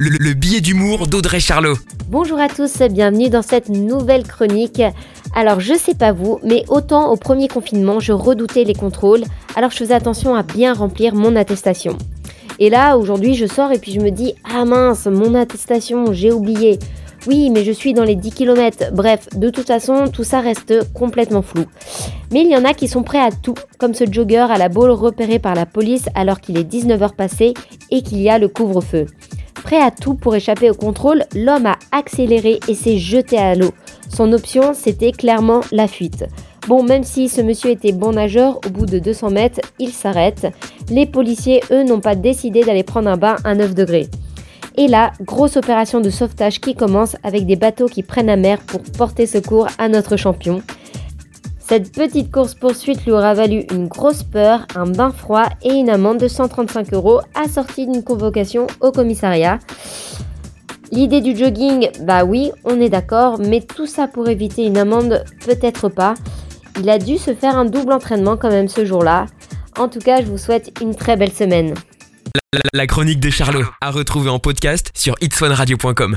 le, le billet d'humour d'Audrey Charlot. Bonjour à tous, bienvenue dans cette nouvelle chronique. Alors je sais pas vous, mais autant au premier confinement, je redoutais les contrôles, alors je faisais attention à bien remplir mon attestation. Et là, aujourd'hui, je sors et puis je me dis Ah mince, mon attestation, j'ai oublié. Oui, mais je suis dans les 10 km. Bref, de toute façon, tout ça reste complètement flou. Mais il y en a qui sont prêts à tout, comme ce jogger à la boule repéré par la police alors qu'il est 19h passé et qu'il y a le couvre-feu. Prêt à tout pour échapper au contrôle, l'homme a accéléré et s'est jeté à l'eau. Son option, c'était clairement la fuite. Bon, même si ce monsieur était bon nageur, au bout de 200 mètres, il s'arrête. Les policiers, eux, n'ont pas décidé d'aller prendre un bain à 9 degrés. Et là, grosse opération de sauvetage qui commence avec des bateaux qui prennent la mer pour porter secours à notre champion. Cette petite course-poursuite lui aura valu une grosse peur, un bain froid et une amende de 135 euros assortie d'une convocation au commissariat. L'idée du jogging, bah oui, on est d'accord, mais tout ça pour éviter une amende, peut-être pas. Il a dû se faire un double entraînement quand même ce jour-là. En tout cas, je vous souhaite une très belle semaine. La, chronique de Charlot, à retrouver en podcast sur itswanradio.com.